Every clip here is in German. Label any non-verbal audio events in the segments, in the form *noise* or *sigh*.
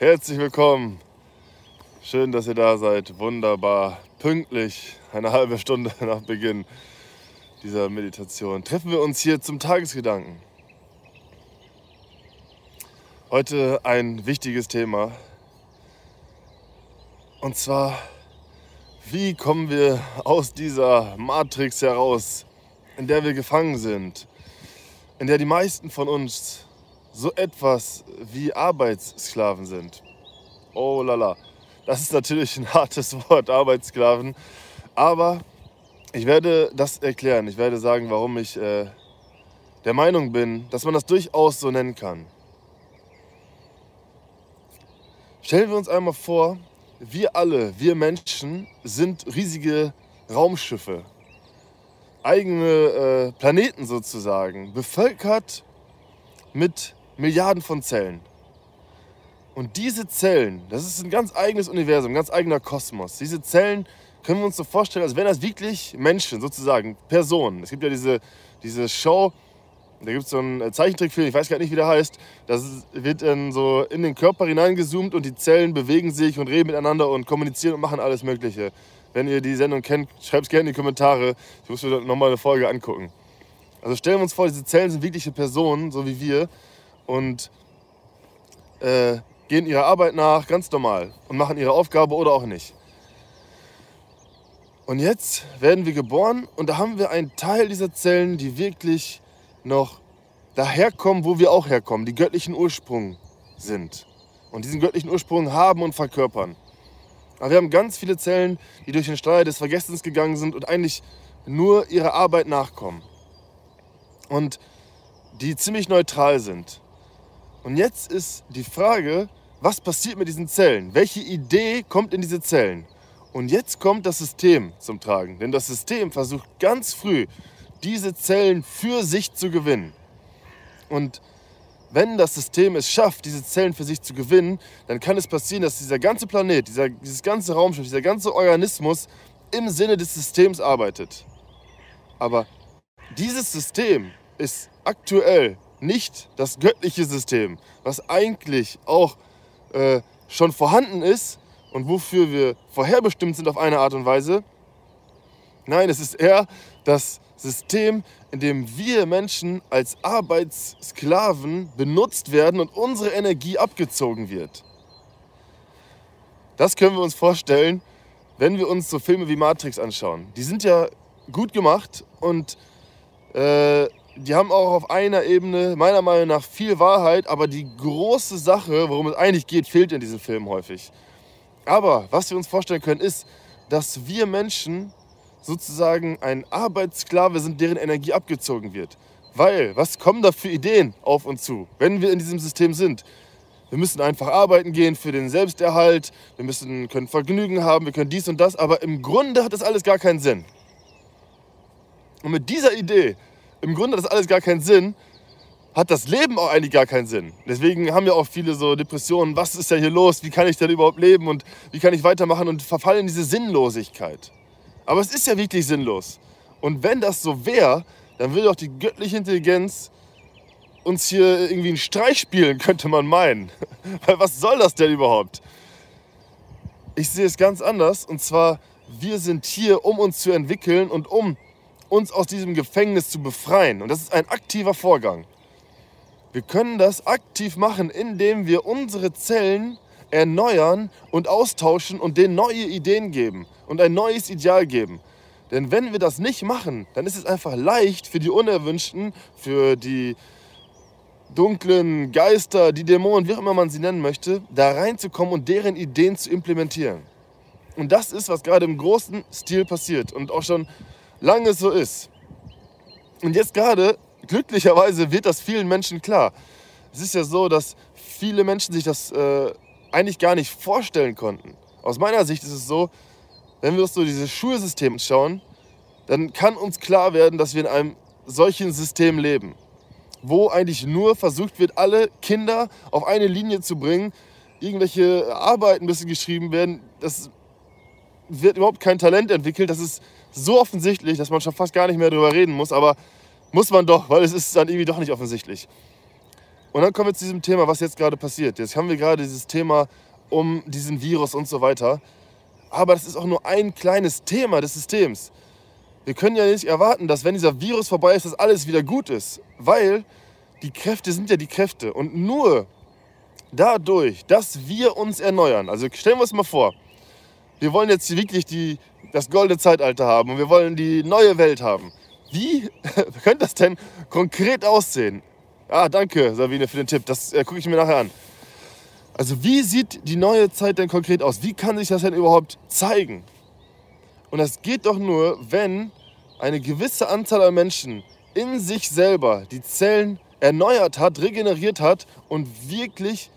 Herzlich willkommen. Schön, dass ihr da seid. Wunderbar. Pünktlich, eine halbe Stunde *laughs* nach Beginn dieser Meditation, treffen wir uns hier zum Tagesgedanken. Heute ein wichtiges Thema. Und zwar, wie kommen wir aus dieser Matrix heraus, in der wir gefangen sind, in der die meisten von uns so etwas wie Arbeitssklaven sind. Oh lala, das ist natürlich ein *laughs* hartes Wort, Arbeitssklaven. Aber ich werde das erklären. Ich werde sagen, warum ich äh, der Meinung bin, dass man das durchaus so nennen kann. Stellen wir uns einmal vor, wir alle, wir Menschen, sind riesige Raumschiffe. Eigene äh, Planeten sozusagen, bevölkert mit Milliarden von Zellen. Und diese Zellen, das ist ein ganz eigenes Universum, ein ganz eigener Kosmos. Diese Zellen können wir uns so vorstellen, als wären das wirklich Menschen, sozusagen, Personen. Es gibt ja diese, diese Show, da gibt es so einen Zeichentrickfilm, ich weiß gar nicht, wie der heißt. Das wird dann so in den Körper hineingezoomt und die Zellen bewegen sich und reden miteinander und kommunizieren und machen alles Mögliche. Wenn ihr die Sendung kennt, schreibt es gerne in die Kommentare. Ich muss mir nochmal eine Folge angucken. Also stellen wir uns vor, diese Zellen sind wirkliche Personen, so wie wir und äh, gehen ihrer Arbeit nach, ganz normal, und machen ihre Aufgabe oder auch nicht. Und jetzt werden wir geboren und da haben wir einen Teil dieser Zellen, die wirklich noch daherkommen, wo wir auch herkommen, die göttlichen Ursprung sind. Und diesen göttlichen Ursprung haben und verkörpern. Aber wir haben ganz viele Zellen, die durch den Steuer des Vergessens gegangen sind und eigentlich nur ihrer Arbeit nachkommen. Und die ziemlich neutral sind. Und jetzt ist die Frage, was passiert mit diesen Zellen? Welche Idee kommt in diese Zellen? Und jetzt kommt das System zum Tragen. Denn das System versucht ganz früh, diese Zellen für sich zu gewinnen. Und wenn das System es schafft, diese Zellen für sich zu gewinnen, dann kann es passieren, dass dieser ganze Planet, dieser, dieses ganze Raumschiff, dieser ganze Organismus im Sinne des Systems arbeitet. Aber dieses System ist aktuell nicht das göttliche System, was eigentlich auch äh, schon vorhanden ist und wofür wir vorherbestimmt sind auf eine Art und Weise. Nein, es ist eher das System, in dem wir Menschen als Arbeitssklaven benutzt werden und unsere Energie abgezogen wird. Das können wir uns vorstellen, wenn wir uns so Filme wie Matrix anschauen. Die sind ja gut gemacht und äh, die haben auch auf einer Ebene meiner Meinung nach viel Wahrheit, aber die große Sache, worum es eigentlich geht, fehlt in diesen Filmen häufig. Aber was wir uns vorstellen können, ist, dass wir Menschen sozusagen ein Arbeitssklave sind, deren Energie abgezogen wird. Weil, was kommen da für Ideen auf uns zu, wenn wir in diesem System sind? Wir müssen einfach arbeiten gehen für den Selbsterhalt, wir müssen, können Vergnügen haben, wir können dies und das, aber im Grunde hat das alles gar keinen Sinn. Und mit dieser Idee im Grunde hat das alles gar keinen Sinn, hat das Leben auch eigentlich gar keinen Sinn. Deswegen haben ja auch viele so Depressionen, was ist ja hier los, wie kann ich denn überhaupt leben und wie kann ich weitermachen und verfallen in diese Sinnlosigkeit. Aber es ist ja wirklich sinnlos. Und wenn das so wäre, dann würde auch die göttliche Intelligenz uns hier irgendwie einen Streich spielen, *laughs* könnte man meinen. *laughs* Weil was soll das denn überhaupt? Ich sehe es ganz anders. Und zwar, wir sind hier, um uns zu entwickeln und um uns aus diesem Gefängnis zu befreien. Und das ist ein aktiver Vorgang. Wir können das aktiv machen, indem wir unsere Zellen erneuern und austauschen und denen neue Ideen geben und ein neues Ideal geben. Denn wenn wir das nicht machen, dann ist es einfach leicht für die Unerwünschten, für die dunklen Geister, die Dämonen, wie auch immer man sie nennen möchte, da reinzukommen und deren Ideen zu implementieren. Und das ist, was gerade im großen Stil passiert und auch schon lange so ist. Und jetzt gerade, glücklicherweise, wird das vielen Menschen klar. Es ist ja so, dass viele Menschen sich das äh, eigentlich gar nicht vorstellen konnten. Aus meiner Sicht ist es so, wenn wir uns so dieses Schulsystem schauen, dann kann uns klar werden, dass wir in einem solchen System leben, wo eigentlich nur versucht wird, alle Kinder auf eine Linie zu bringen, irgendwelche Arbeiten müssen geschrieben werden, das wird überhaupt kein Talent entwickelt, das ist so offensichtlich, dass man schon fast gar nicht mehr darüber reden muss, aber muss man doch, weil es ist dann irgendwie doch nicht offensichtlich. Und dann kommen wir zu diesem Thema, was jetzt gerade passiert. Jetzt haben wir gerade dieses Thema um diesen Virus und so weiter. Aber das ist auch nur ein kleines Thema des Systems. Wir können ja nicht erwarten, dass wenn dieser Virus vorbei ist, dass alles wieder gut ist. Weil die Kräfte sind ja die Kräfte. Und nur dadurch, dass wir uns erneuern, also stellen wir uns mal vor, wir wollen jetzt wirklich die, das goldene Zeitalter haben und wir wollen die neue Welt haben. Wie *laughs* könnte das denn konkret aussehen? Ah, danke, Sabine, für den Tipp. Das äh, gucke ich mir nachher an. Also, wie sieht die neue Zeit denn konkret aus? Wie kann sich das denn überhaupt zeigen? Und das geht doch nur, wenn eine gewisse Anzahl an Menschen in sich selber die Zellen erneuert hat, regeneriert hat und wirklich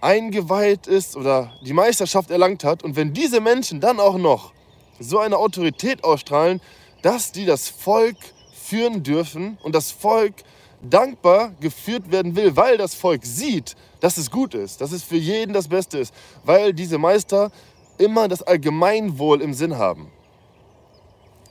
eingeweiht ist oder die Meisterschaft erlangt hat. Und wenn diese Menschen dann auch noch so eine Autorität ausstrahlen, dass die das Volk führen dürfen und das Volk dankbar geführt werden will, weil das Volk sieht, dass es gut ist, dass es für jeden das Beste ist, weil diese Meister immer das Allgemeinwohl im Sinn haben.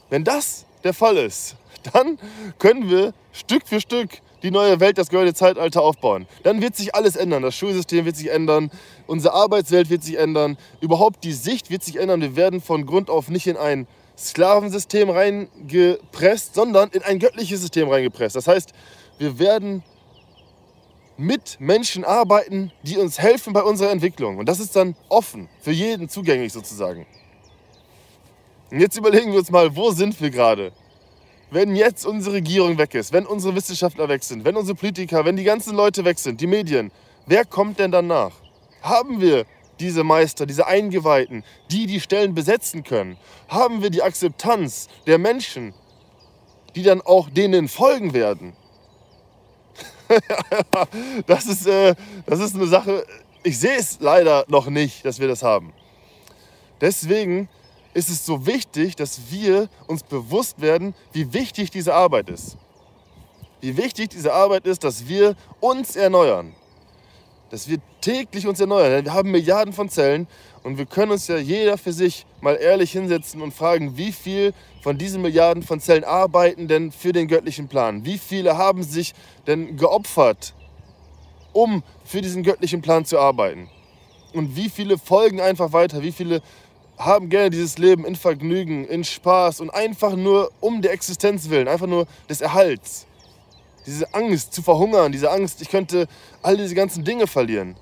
Wenn das der Fall ist, *laughs* dann können wir Stück für Stück die neue Welt, das goldene Zeitalter aufbauen. Dann wird sich alles ändern. Das Schulsystem wird sich ändern, unsere Arbeitswelt wird sich ändern, überhaupt die Sicht wird sich ändern. Wir werden von Grund auf nicht in ein Sklavensystem reingepresst, sondern in ein göttliches System reingepresst. Das heißt, wir werden mit Menschen arbeiten, die uns helfen bei unserer Entwicklung. Und das ist dann offen, für jeden zugänglich sozusagen. Und jetzt überlegen wir uns mal, wo sind wir gerade? Wenn jetzt unsere Regierung weg ist, wenn unsere Wissenschaftler weg sind, wenn unsere Politiker, wenn die ganzen Leute weg sind, die Medien, wer kommt denn dann nach? Haben wir diese Meister, diese Eingeweihten, die die Stellen besetzen können? Haben wir die Akzeptanz der Menschen, die dann auch denen folgen werden? *laughs* das, ist, äh, das ist eine Sache, ich sehe es leider noch nicht, dass wir das haben. Deswegen ist es so wichtig, dass wir uns bewusst werden, wie wichtig diese Arbeit ist. Wie wichtig diese Arbeit ist, dass wir uns erneuern. Dass wir täglich uns erneuern. Wir haben Milliarden von Zellen und wir können uns ja jeder für sich mal ehrlich hinsetzen und fragen, wie viel von diesen Milliarden von Zellen arbeiten denn für den göttlichen Plan? Wie viele haben sich denn geopfert, um für diesen göttlichen Plan zu arbeiten? Und wie viele folgen einfach weiter? Wie viele haben gerne dieses Leben in Vergnügen, in Spaß und einfach nur um der Existenz willen, einfach nur des Erhalts. Diese Angst zu verhungern, diese Angst, ich könnte all diese ganzen Dinge verlieren,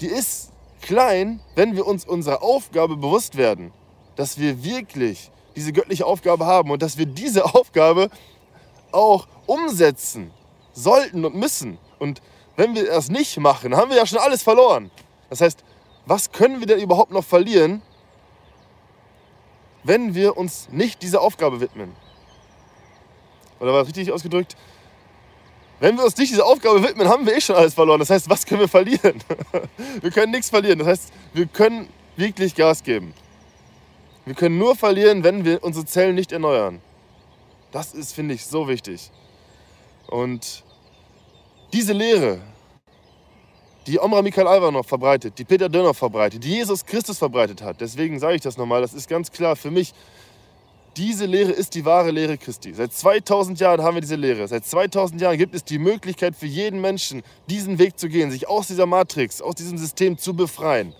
die ist klein, wenn wir uns unserer Aufgabe bewusst werden, dass wir wirklich diese göttliche Aufgabe haben und dass wir diese *laughs* Aufgabe auch umsetzen sollten und müssen. Und wenn wir das nicht machen, haben wir ja schon alles verloren. Das heißt, was können wir denn überhaupt noch verlieren, wenn wir uns nicht dieser Aufgabe widmen. Oder war das richtig ausgedrückt? Wenn wir uns nicht dieser Aufgabe widmen, haben wir eh schon alles verloren. Das heißt, was können wir verlieren? *laughs* Wir können nichts verlieren. Das heißt, wir können wirklich Gas geben. Wir können nur verlieren, wenn wir unsere Zellen nicht erneuern. Das ist, finde ich, so wichtig. Und diese Lehre, die Omra Mikhail Alvanov verbreitet, die Peter Dönner verbreitet, die Jesus Christus verbreitet hat. Deswegen sage ich das nochmal, das ist ganz klar für mich. Diese Lehre ist die wahre Lehre Christi. Seit 2000 Jahren haben wir diese Lehre. Seit 2000 Jahren gibt es die Möglichkeit für jeden Menschen, diesen Weg zu gehen, sich aus dieser Matrix, aus diesem System zu befreien.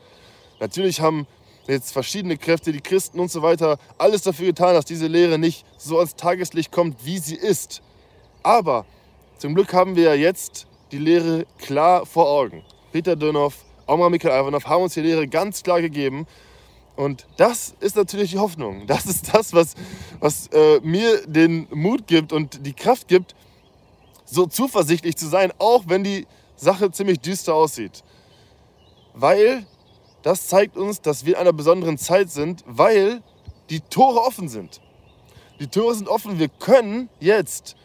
Natürlich haben jetzt verschiedene Kräfte, die Christen und so weiter, alles dafür getan, dass diese Lehre nicht so ans Tageslicht kommt, wie sie ist. Aber zum Glück haben wir ja jetzt die Lehre klar vor Augen. Peter Dönhoff, Omar Mikhail Ivanov haben uns die Lehre ganz klar gegeben. Und das ist natürlich die Hoffnung. Das ist das, was, was äh, mir den Mut gibt und die Kraft gibt, so zuversichtlich zu sein, auch wenn die Sache ziemlich düster aussieht. Weil das zeigt uns, dass wir in einer besonderen Zeit sind, weil die Tore offen sind. Die Tore sind offen. Wir können jetzt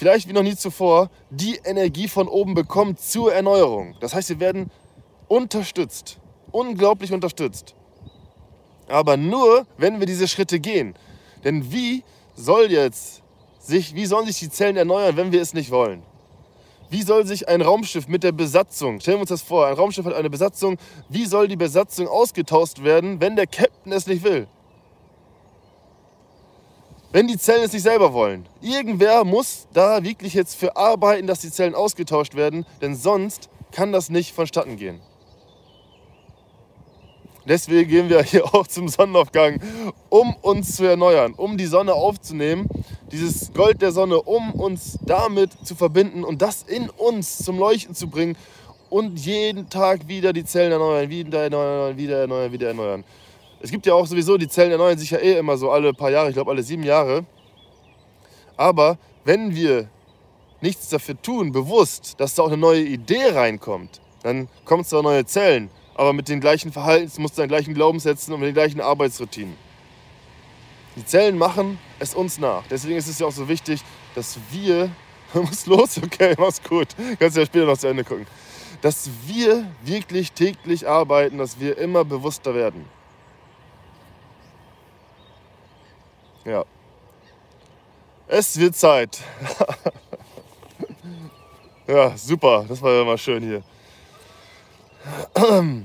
vielleicht wie noch nie zuvor, die Energie von oben bekommen zur Erneuerung. Das heißt, wir werden unterstützt, unglaublich unterstützt. Aber nur, wenn wir diese Schritte gehen. Denn wie soll jetzt sich, wie sollen sich die Zellen erneuern, wenn wir es nicht wollen? Wie soll sich ein Raumschiff mit der Besatzung, stellen wir uns das vor, ein Raumschiff hat eine Besatzung, wie soll die Besatzung ausgetauscht werden, wenn der Captain es nicht will? Wenn die Zellen es nicht selber wollen. Irgendwer muss da wirklich jetzt für arbeiten, dass die Zellen ausgetauscht werden, denn sonst kann das nicht vonstatten gehen. Deswegen gehen wir hier auch zum Sonnenaufgang, um uns zu erneuern, um die Sonne aufzunehmen, dieses Gold der Sonne, um uns damit zu verbinden und das in uns zum Leuchten zu bringen und jeden Tag wieder die Zellen erneuern, wieder erneuern, wieder erneuern, wieder erneuern. Es gibt ja auch sowieso, die Zellen erneuern sich ja eh immer so alle paar Jahre, ich glaube alle sieben Jahre. Aber wenn wir nichts dafür tun, bewusst, dass da auch eine neue Idee reinkommt, dann kommen zwar neue Zellen, aber mit den gleichen Verhaltensmustern, den gleichen Glaubenssätzen und mit den gleichen Arbeitsroutinen. Die Zellen machen es uns nach. Deswegen ist es ja auch so wichtig, dass wir. *laughs* Muss los? Okay, mach's gut. Kannst ja später noch zu Ende gucken. Dass wir wirklich täglich arbeiten, dass wir immer bewusster werden. Ja. Es wird Zeit. *laughs* ja, super. Das war ja mal schön hier. *clears throat*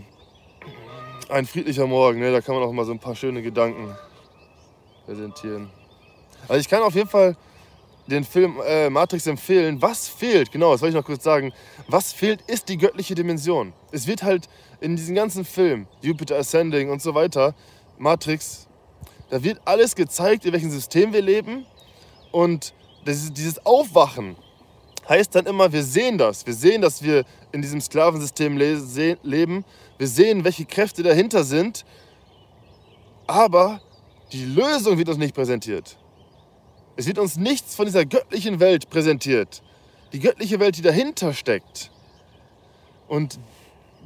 Ein friedlicher Morgen, ne? da kann man auch mal so ein paar schöne Gedanken präsentieren. Also ich kann auf jeden Fall den Film äh, Matrix empfehlen. Was fehlt, genau, das wollte ich noch kurz sagen, was fehlt, ist die göttliche Dimension. Es wird halt in diesem ganzen Film, Jupiter Ascending und so weiter, Matrix, da wird alles gezeigt, in welchem System wir leben. Und dieses Aufwachen heißt dann immer, wir sehen das. Wir sehen, dass wir in diesem Sklavensystem le leben. Wir sehen, welche Kräfte dahinter sind. Aber die Lösung wird uns nicht präsentiert. Es wird uns nichts von dieser göttlichen Welt präsentiert. Die göttliche Welt, die dahinter steckt. Und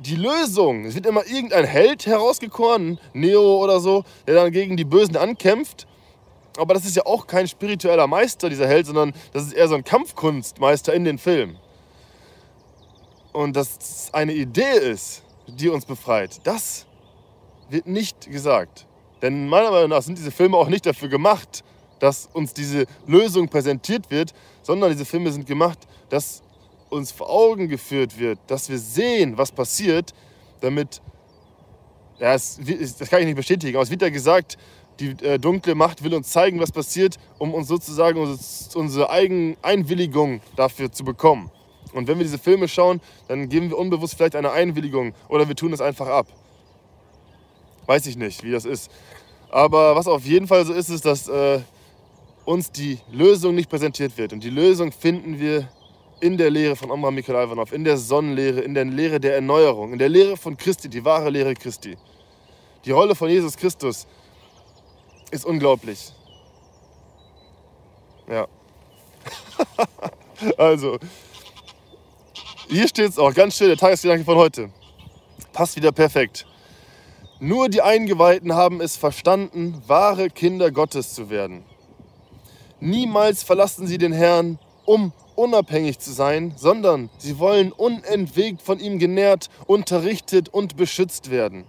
die Lösung, es wird immer irgendein Held herausgekoren, Neo oder so, der dann gegen die Bösen ankämpft. Aber das ist ja auch kein spiritueller Meister, dieser Held, sondern das ist eher so ein Kampfkunstmeister in den Filmen. Und dass es eine Idee ist, die uns befreit, das wird nicht gesagt. Denn meiner Meinung nach sind diese Filme auch nicht dafür gemacht, dass uns diese Lösung präsentiert wird, sondern diese Filme sind gemacht, dass uns vor Augen geführt wird, dass wir sehen, was passiert, damit, ja, das, das kann ich nicht bestätigen, aber es wird ja gesagt, die äh, dunkle Macht will uns zeigen, was passiert, um uns sozusagen unsere, unsere eigene Einwilligung dafür zu bekommen. Und wenn wir diese Filme schauen, dann geben wir unbewusst vielleicht eine Einwilligung oder wir tun es einfach ab. Weiß ich nicht, wie das ist. Aber was auf jeden Fall so ist, ist, dass äh, uns die Lösung nicht präsentiert wird. Und die Lösung finden wir in der Lehre von Amram Mikhail Ivanov, in der Sonnenlehre, in der Lehre der Erneuerung, in der Lehre von Christi, die wahre Lehre Christi. Die Rolle von Jesus Christus ist unglaublich. Ja. *laughs* also, hier steht es auch ganz schön, der Tagesgedanke von heute. Passt wieder perfekt. Nur die Eingeweihten haben es verstanden, wahre Kinder Gottes zu werden. Niemals verlassen sie den Herrn, um unabhängig zu sein, sondern sie wollen unentwegt von ihm genährt, unterrichtet und beschützt werden.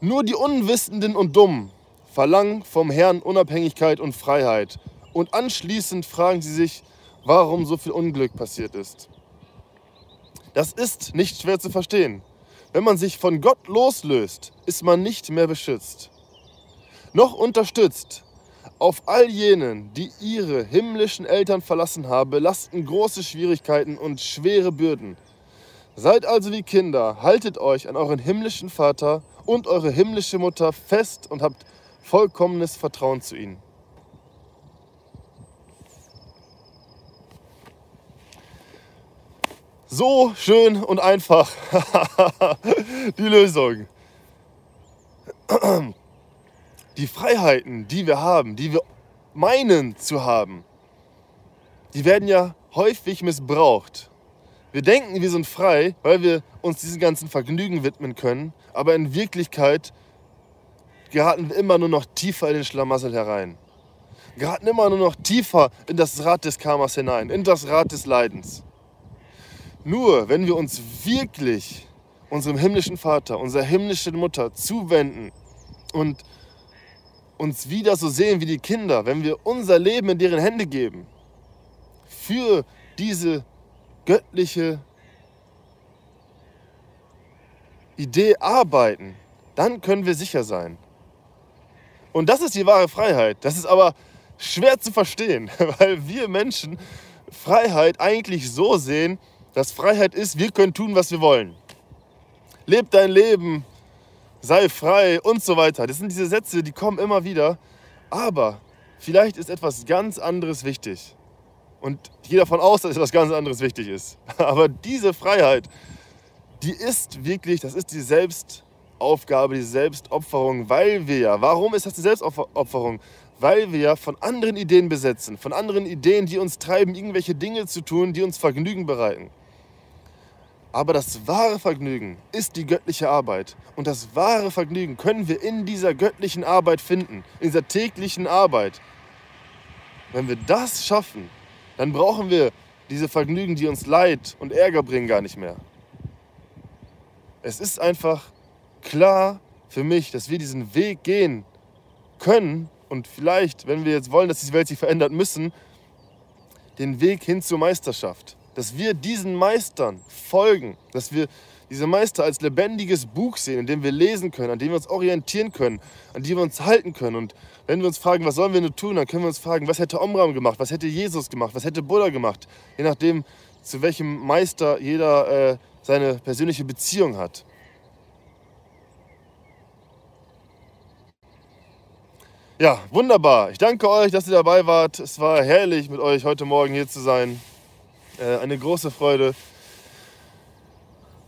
Nur die Unwissenden und Dummen verlangen vom Herrn Unabhängigkeit und Freiheit. Und anschließend fragen sie sich, warum so viel Unglück passiert ist. Das ist nicht schwer zu verstehen. Wenn man sich von Gott loslöst, ist man nicht mehr beschützt. Noch unterstützt. Auf all jenen, die ihre himmlischen Eltern verlassen haben, lasten große Schwierigkeiten und schwere Bürden. Seid also wie Kinder, haltet euch an euren himmlischen Vater und eure himmlische Mutter fest und habt vollkommenes Vertrauen zu ihnen. So schön und einfach *laughs* die Lösung. Die Freiheiten, die wir haben, die wir meinen zu haben, die werden ja häufig missbraucht. Wir denken, wir sind frei, weil wir uns diesen ganzen Vergnügen widmen können, aber in Wirklichkeit geraten wir immer nur noch tiefer in den Schlamassel herein. Geraten immer nur noch tiefer in das Rad des Karmas hinein, in das Rad des Leidens. Nur wenn wir uns wirklich unserem himmlischen Vater, unserer himmlischen Mutter zuwenden und uns wieder so sehen wie die Kinder, wenn wir unser Leben in deren Hände geben, für diese göttliche Idee arbeiten, dann können wir sicher sein. Und das ist die wahre Freiheit. Das ist aber schwer zu verstehen, *laughs* weil wir Menschen Freiheit eigentlich so sehen, dass Freiheit ist, wir können tun, was wir wollen. Leb dein Leben, sei frei und so weiter. Das sind diese Sätze, die kommen immer wieder. Aber vielleicht ist etwas ganz anderes wichtig. Und ich gehe davon aus, dass etwas ganz anderes wichtig ist. *laughs* Aber diese Freiheit, die ist wirklich, das ist die Selbstaufgabe, die Selbstopferung, weil wir ja, warum ist das die Selbstopferung? Weil wir ja von anderen Ideen besetzen, von anderen Ideen, die uns treiben, irgendwelche Dinge zu tun, die uns Vergnügen bereiten. Aber das wahre Vergnügen ist die göttliche Arbeit. Und das wahre Vergnügen können wir in dieser göttlichen Arbeit finden, in dieser täglichen Arbeit. Wenn wir das schaffen, dann brauchen wir diese Vergnügen, die uns Leid und Ärger bringen, gar nicht mehr. Es ist einfach klar für mich, dass wir diesen Weg gehen können und vielleicht, wenn wir jetzt wollen, dass die Welt sich verändert müssen, den Weg hin zur Meisterschaft dass wir diesen Meistern folgen, dass wir diese Meister als lebendiges Buch sehen, in dem wir lesen können, an dem wir uns orientieren können, an dem wir uns halten können. Und wenn wir uns fragen, was sollen wir nur tun, dann können wir uns fragen, was hätte Omram gemacht, was hätte Jesus gemacht, was hätte Buddha gemacht, je nachdem, zu welchem Meister jeder äh, seine persönliche Beziehung hat. Ja, wunderbar. Ich danke euch, dass ihr dabei wart. Es war herrlich, mit euch heute Morgen hier zu sein. Äh, eine große Freude.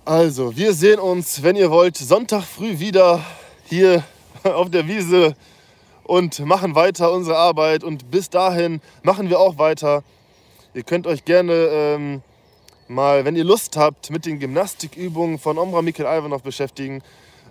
Also, wir sehen uns, wenn ihr wollt, Sonntag früh wieder hier *laughs* auf der Wiese und machen weiter unsere Arbeit. Und bis dahin machen wir auch weiter. Ihr könnt euch gerne ähm, mal, wenn ihr Lust habt, mit den Gymnastikübungen von Omra Mikkel Ivanov beschäftigen.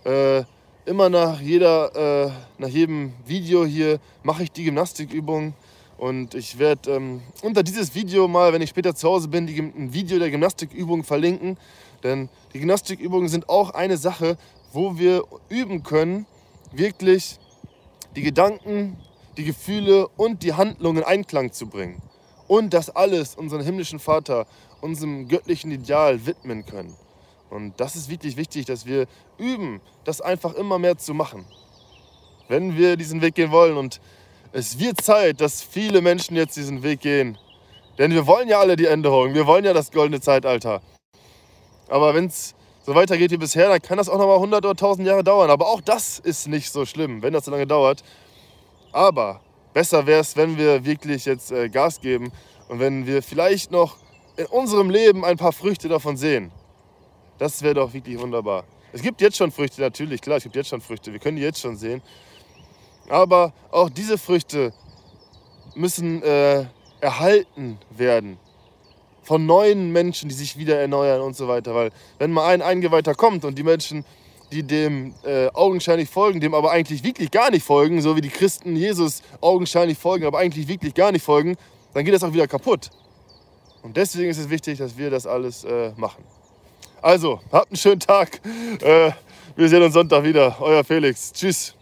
Äh, immer nach, jeder, äh, nach jedem Video hier mache ich die Gymnastikübungen. Und ich werde ähm, unter dieses Video mal, wenn ich später zu Hause bin, die, ein Video der Gymnastikübungen verlinken. Denn die Gymnastikübungen sind auch eine Sache, wo wir üben können, wirklich die Gedanken, die Gefühle und die Handlungen in Einklang zu bringen. Und das alles unseren himmlischen Vater, unserem göttlichen Ideal widmen können. Und das ist wirklich wichtig, dass wir üben, das einfach immer mehr zu machen. Wenn wir diesen Weg gehen wollen. Und es wird Zeit, dass viele Menschen jetzt diesen Weg gehen. Denn wir wollen ja alle die Änderung. Wir wollen ja das goldene Zeitalter. Aber wenn es so weitergeht wie bisher, dann kann das auch noch mal 100 oder 1000 Jahre dauern. Aber auch das ist nicht so schlimm, wenn das so lange dauert. Aber besser wäre es, wenn wir wirklich jetzt äh, Gas geben und wenn wir vielleicht noch in unserem Leben ein paar Früchte davon sehen. Das wäre doch wirklich wunderbar. Es gibt jetzt schon Früchte, natürlich, klar, es gibt jetzt schon Früchte. Wir können die jetzt schon sehen. Aber auch diese Früchte müssen äh, erhalten werden von neuen Menschen, die sich wieder erneuern und so weiter. Weil wenn mal ein Eingeweihter kommt und die Menschen, die dem äh, augenscheinlich folgen, dem aber eigentlich wirklich gar nicht folgen, so wie die Christen Jesus augenscheinlich folgen, aber eigentlich wirklich gar nicht folgen, dann geht das auch wieder kaputt. Und deswegen ist es wichtig, dass wir das alles äh, machen. Also, habt einen schönen Tag. Äh, wir sehen uns Sonntag wieder. Euer Felix. Tschüss.